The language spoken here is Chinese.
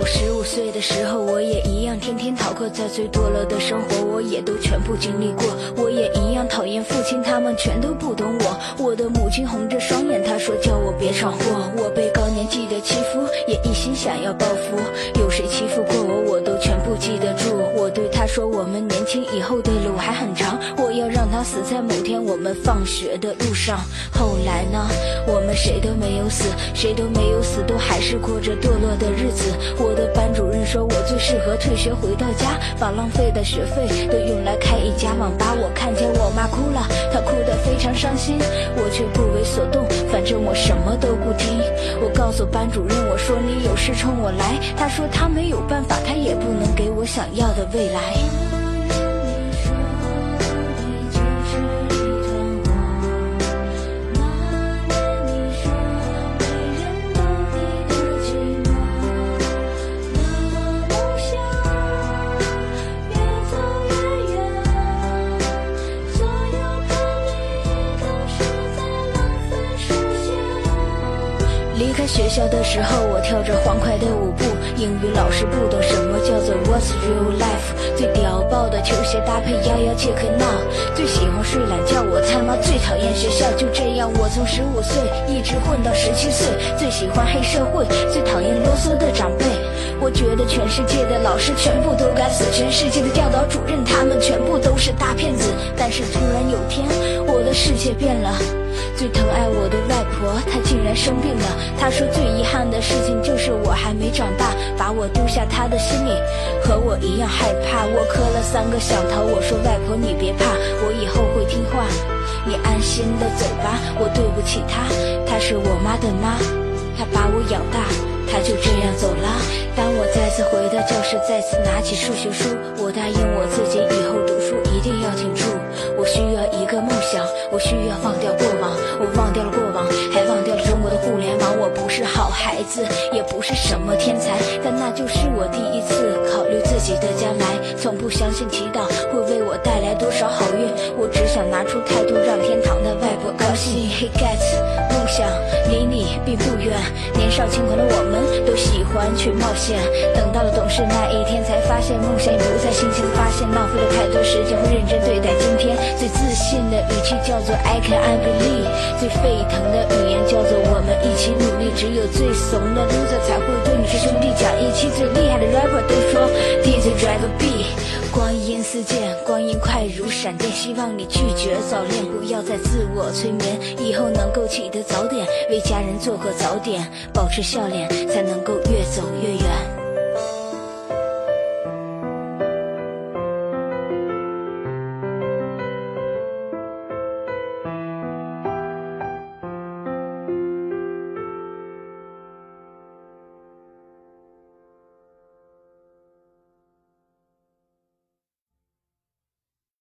我十五岁的时候，我也一样天天逃课，在最堕落的生活，我也都全部经历过。我也一样讨厌父亲，他们全都不懂我。我的母亲红着双眼，她说叫我别闯祸。我被高年级的欺负，也一心想要报复。有谁欺负过我，我都全部记得住。我对他说，我们年轻以后的路还很长，他死在某天我们放学的路上。后来呢，我们谁都没有死，谁都没有死，都还是过着堕落的日子。我的班主任说我最适合退学回到家，把浪费的学费都用来开一家网吧。我看见我妈哭了，她哭得非常伤心，我却不为所动，反正我什么都不听。我告诉班主任，我说你有事冲我来，他说他没有办法，他也不能给我想要的未来。离开学校的时候，我跳着欢快的舞步。英语老师不懂什么叫做 What's real life。最屌爆的球鞋搭配摇摇切克闹。最喜欢睡懒觉，我他妈最讨厌学校。就这样，我从十五岁一直混到十七岁。最喜欢黑社会，最讨厌啰嗦的长辈。觉得全世界的老师全部都该死，全世界的教导主任他们全部都是大骗子。但是突然有天，我的世界变了。最疼爱我的外婆，她竟然生病了。她说最遗憾的事情就是我还没长大，把我丢下，她的心里和我一样害怕。我磕了三个响头，我说外婆你别怕，我以后会听话，你安心的走吧。我对不起她，她是我妈的妈，她把我养大，她就这样走了。次回到教室，再次拿起数学书，我答应我自己以后读书一定要挺住。我需要一个梦想，我需要忘掉过往。我忘掉了过往，还忘掉了中国的互联网。我不是好孩子，也不是什么天才，但那就是我第一次考虑自己的将来。从不相信祈祷会为我带来多少好运，我只想拿出态度，让天堂并不远。年少轻狂的我们都喜欢去冒险，等到了懂事那一天，才发现梦想已不再新鲜，发现浪费了太多时间，会认真对待今天。最自信的语气叫做 I can I believe，最沸腾的语言叫做我们一起努力。只有最怂的 loser 才会对你说兄弟讲义气。最厉害的 rapper 都说 DJ drive a b e 光阴似箭，光阴快如闪电。希望你拒绝早恋，不要再自我催眠，以后能够起得早点，为家人做个早点，保持笑脸，才能够越走越远。